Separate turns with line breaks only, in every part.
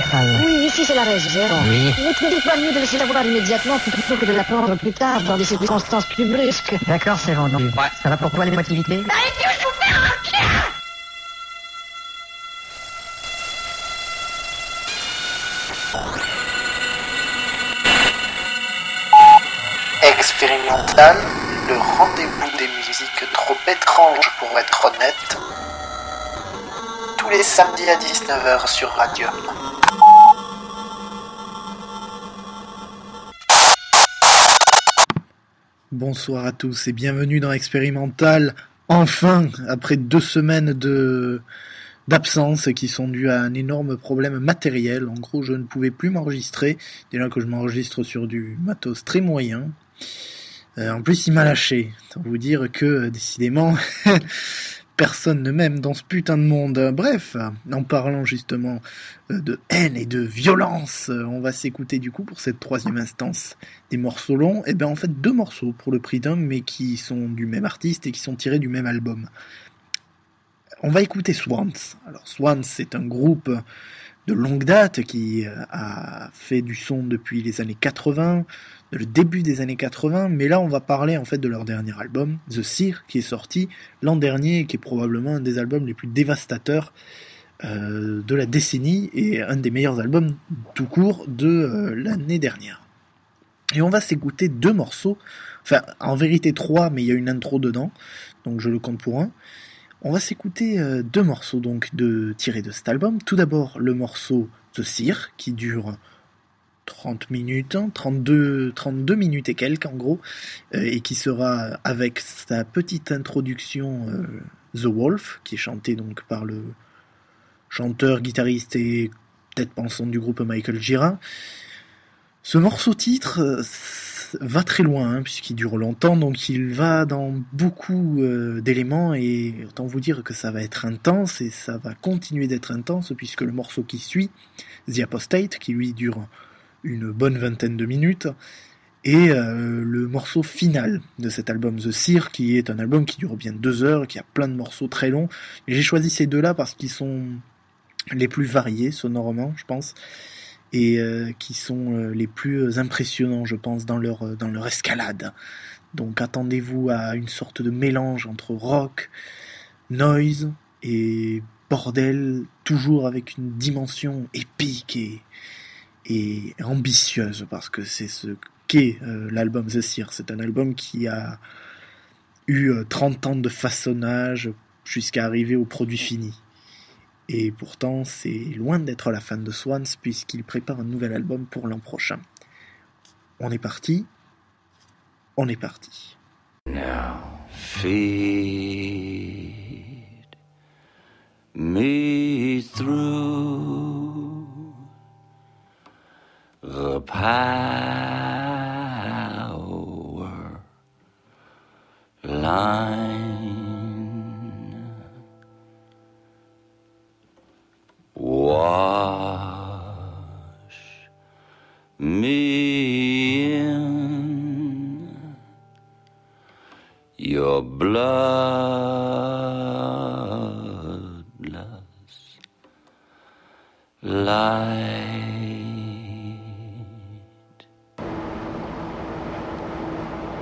centrale.
Oui, ici c'est la réserve.
Oui.
Ne dites pas mieux de laisser la voir immédiatement plutôt que de la prendre plus tard dans des circonstances plus brusques.
D'accord, c'est vendu.
Ouais.
Ça va pour toi l'émotivité
Expérimental, le rendez-vous des musiques trop étranges pour être honnête. Tous les samedis à 19h sur Radium.
Bonsoir à tous et bienvenue dans Expérimental. Enfin, après deux semaines de d'absence qui sont dues à un énorme problème matériel. En gros, je ne pouvais plus m'enregistrer. Déjà que je m'enregistre sur du matos très moyen. Euh, en plus, il m'a lâché. Autant vous dire que, décidément, personne ne m'aime dans ce putain de monde. Bref, en parlant justement euh, de haine et de violence, euh, on va s'écouter du coup pour cette troisième instance des morceaux longs. Et bien en fait deux morceaux pour le prix d'un, mais qui sont du même artiste et qui sont tirés du même album. On va écouter Swans. Alors Swans, c'est un groupe de longue date qui euh, a fait du son depuis les années 80, le début des années 80, mais là on va parler en fait de leur dernier album, The Seer, qui est sorti l'an dernier et qui est probablement un des albums les plus dévastateurs euh, de la décennie et un des meilleurs albums tout court de euh, l'année dernière. Et on va s'écouter deux morceaux, enfin en vérité trois, mais il y a une intro dedans, donc je le compte pour un. On va s'écouter euh, deux morceaux donc de tirés de cet album. Tout d'abord le morceau The Seer qui dure 30 minutes, hein, 32, 32 minutes et quelques en gros, euh, et qui sera avec sa petite introduction euh, The Wolf, qui est chanté donc par le chanteur, guitariste et tête pensante du groupe Michael Gira. Ce morceau titre va très loin, hein, puisqu'il dure longtemps, donc il va dans beaucoup euh, d'éléments, et autant vous dire que ça va être intense, et ça va continuer d'être intense, puisque le morceau qui suit, The Apostate, qui lui dure une bonne vingtaine de minutes, et euh, le morceau final de cet album, The Seer, qui est un album qui dure bien deux heures, qui a plein de morceaux très longs. J'ai choisi ces deux-là parce qu'ils sont les plus variés sonorement, je pense, et euh, qui sont euh, les plus impressionnants, je pense, dans leur, euh, dans leur escalade. Donc attendez-vous à une sorte de mélange entre rock, noise et bordel, toujours avec une dimension épique et, et ambitieuse, parce que c'est ce qu'est euh, l'album The Seer. C'est un album qui a eu euh, 30 ans de façonnage jusqu'à arriver au produit fini. Et pourtant, c'est loin d'être la fin de Swans puisqu'il prépare un nouvel album pour l'an prochain. On est parti. On est parti.
Now feed me through the power line. Wash me in. Your bloodless light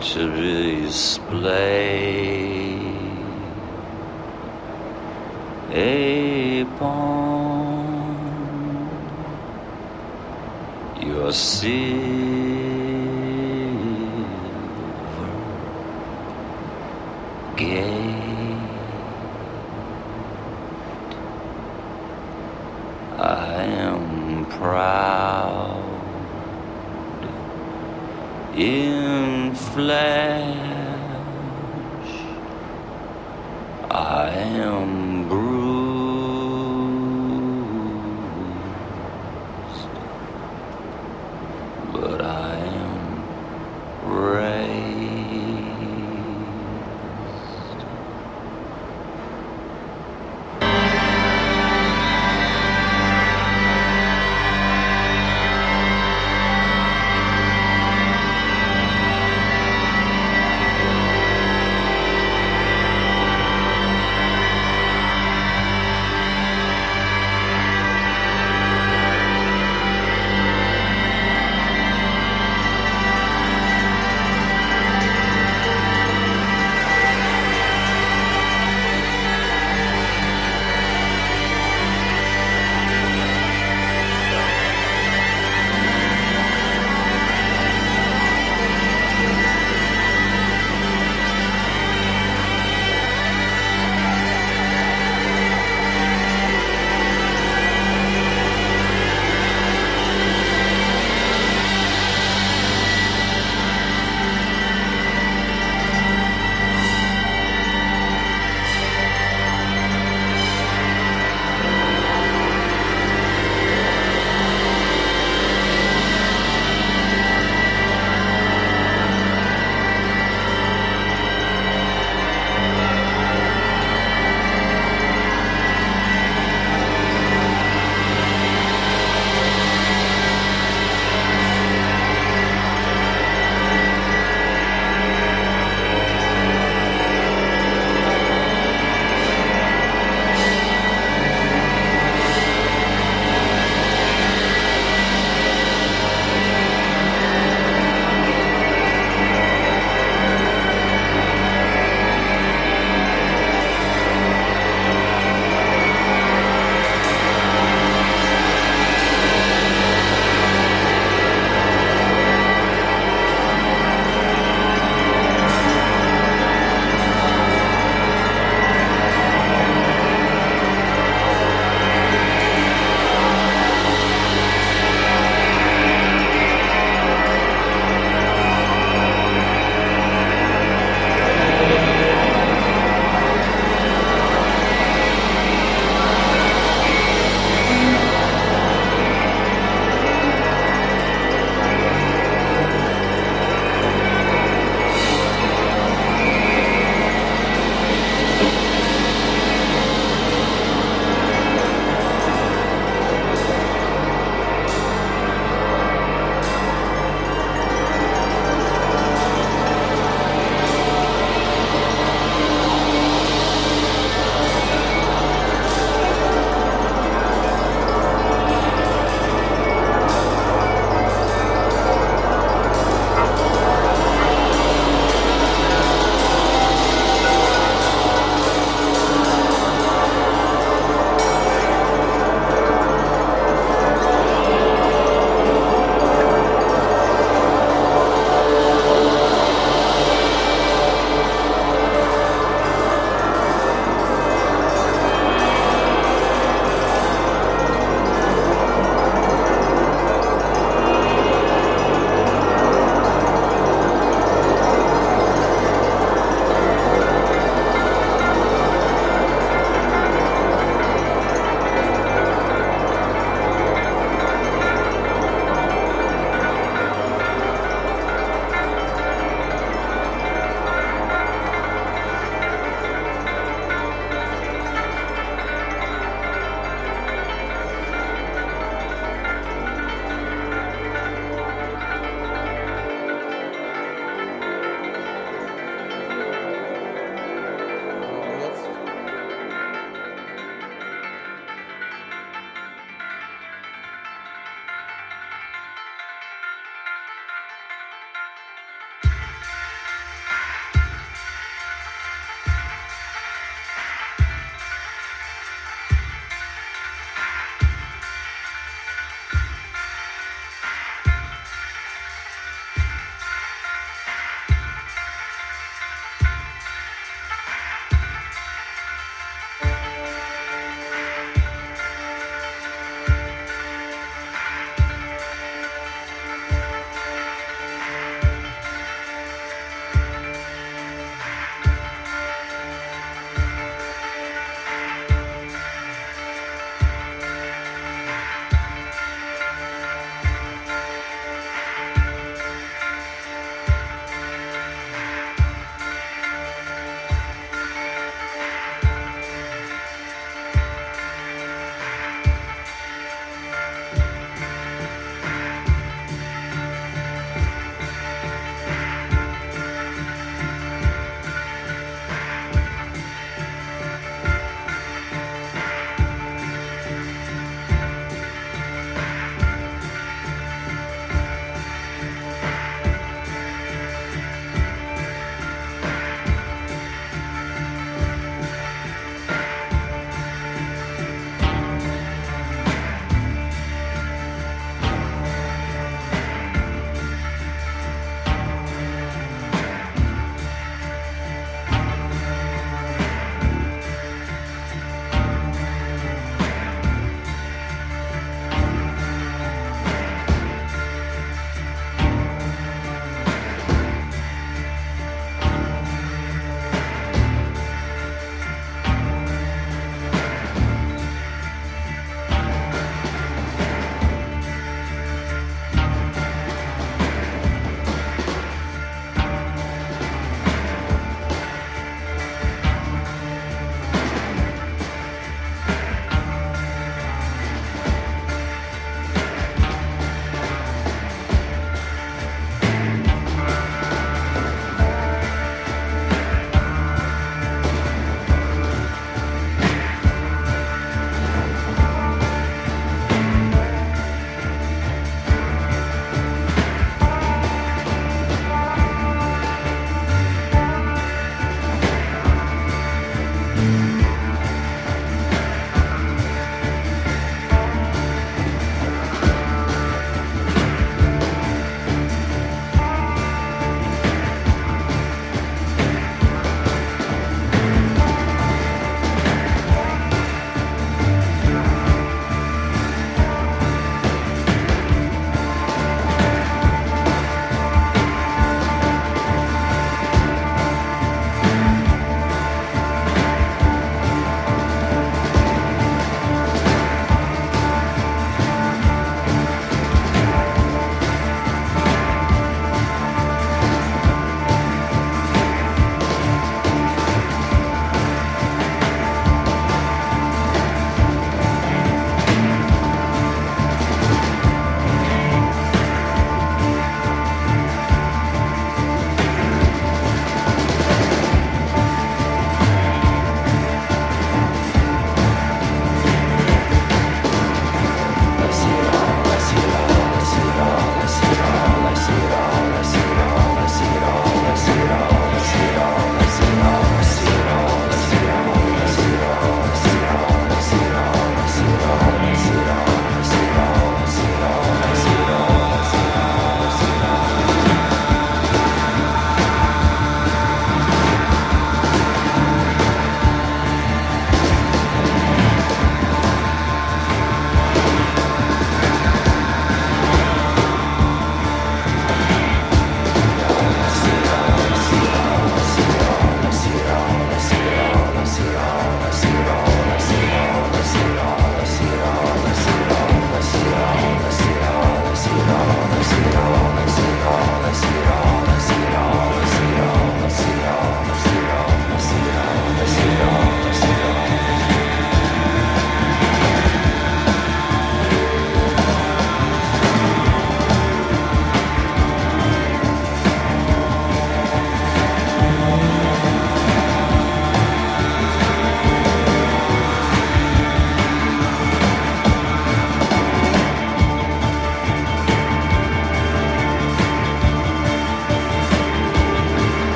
to display upon your silver gate. I am proud in flesh.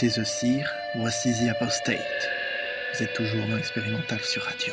C'était The Seer, voici The Apostate. Vous êtes toujours dans l'expérimental sur Radio.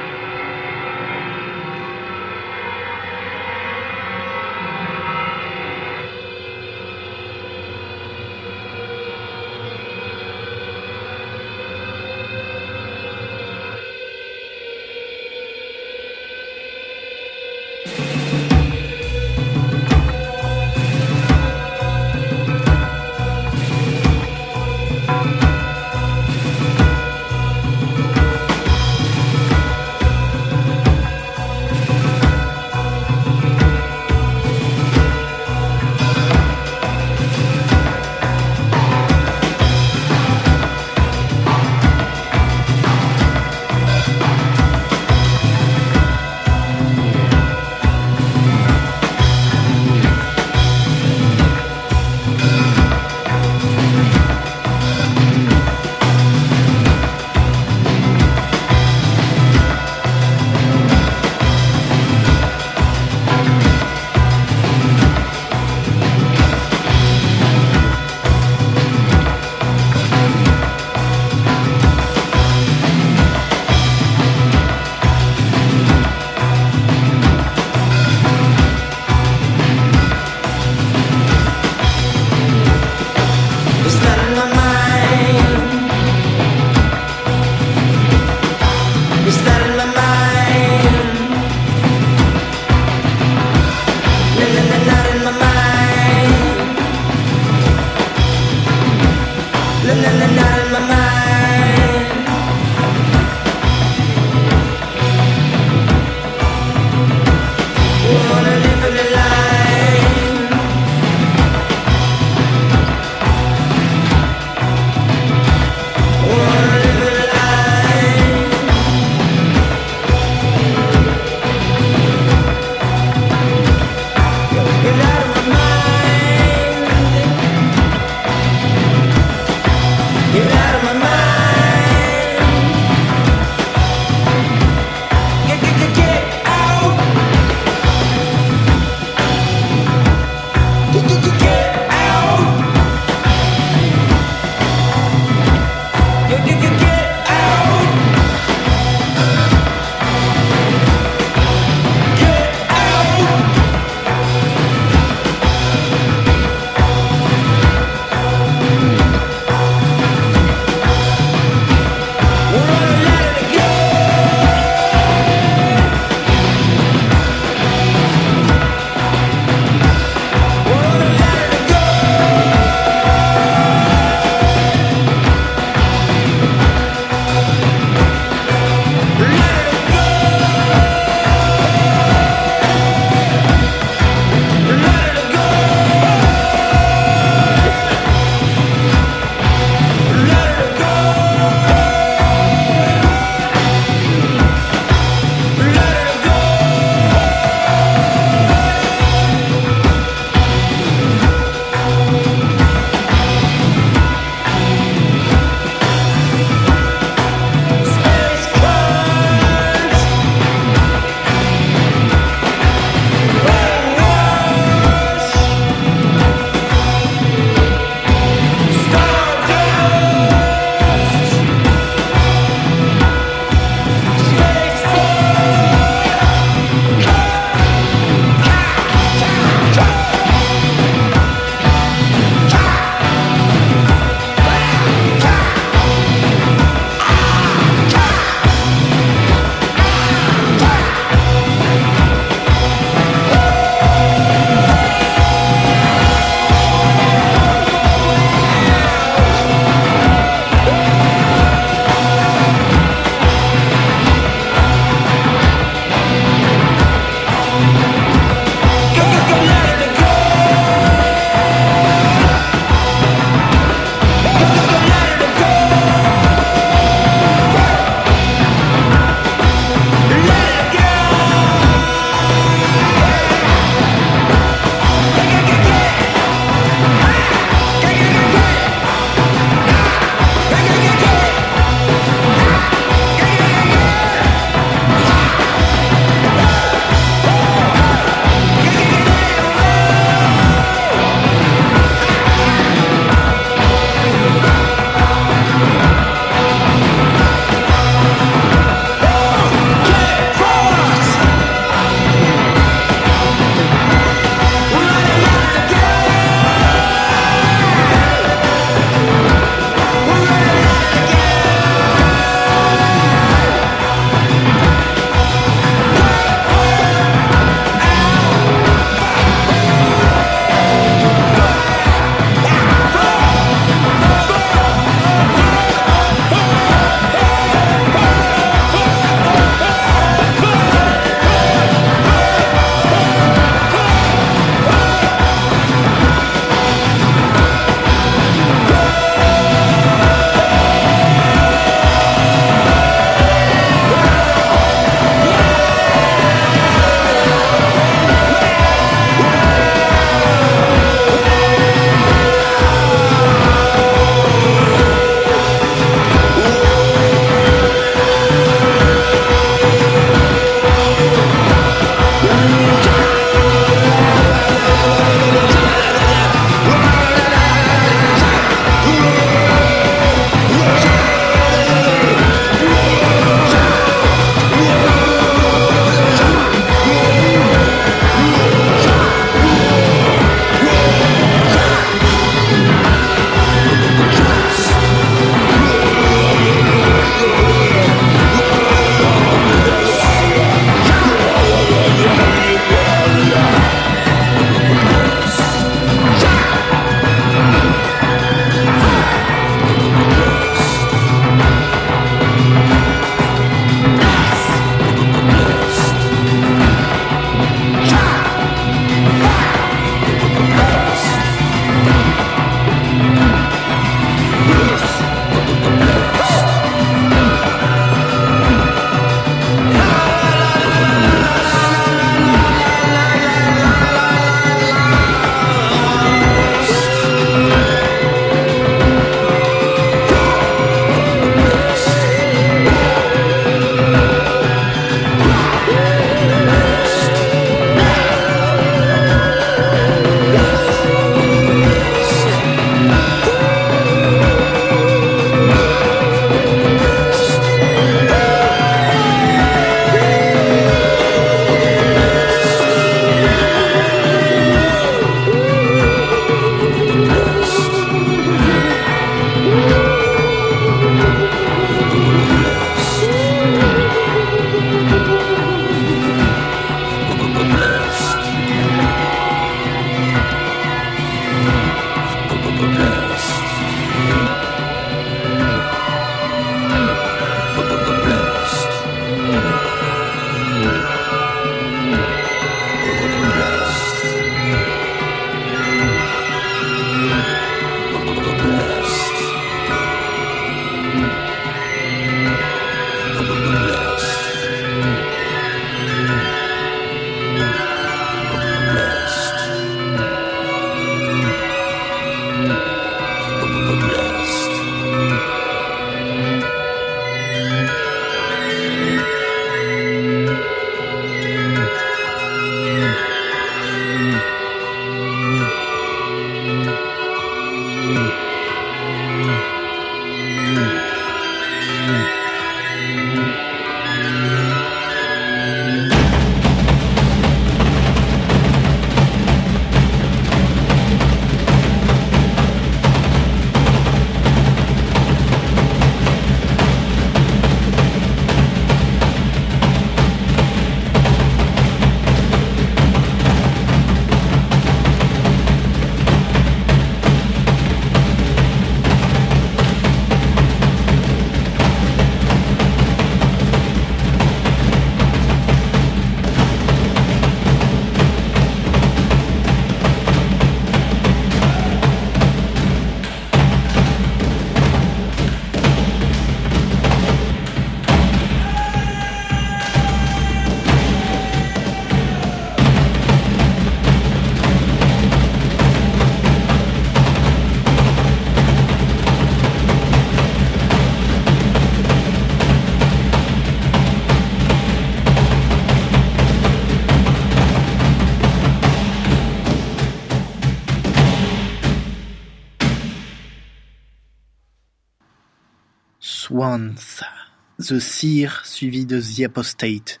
The Seer suivi de The Apostate,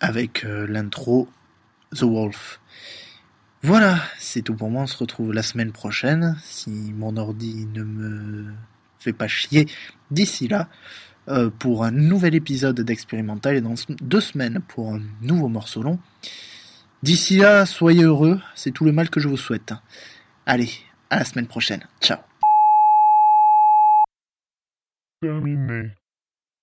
avec euh, l'intro The Wolf. Voilà, c'est tout pour moi, on se retrouve la semaine prochaine, si mon ordi ne me fait pas chier d'ici là, euh, pour un nouvel épisode d'Expérimental et dans deux semaines pour un nouveau morceau long. D'ici là, soyez heureux, c'est tout le mal que je vous souhaite. Allez, à la semaine prochaine. Ciao.
terminé.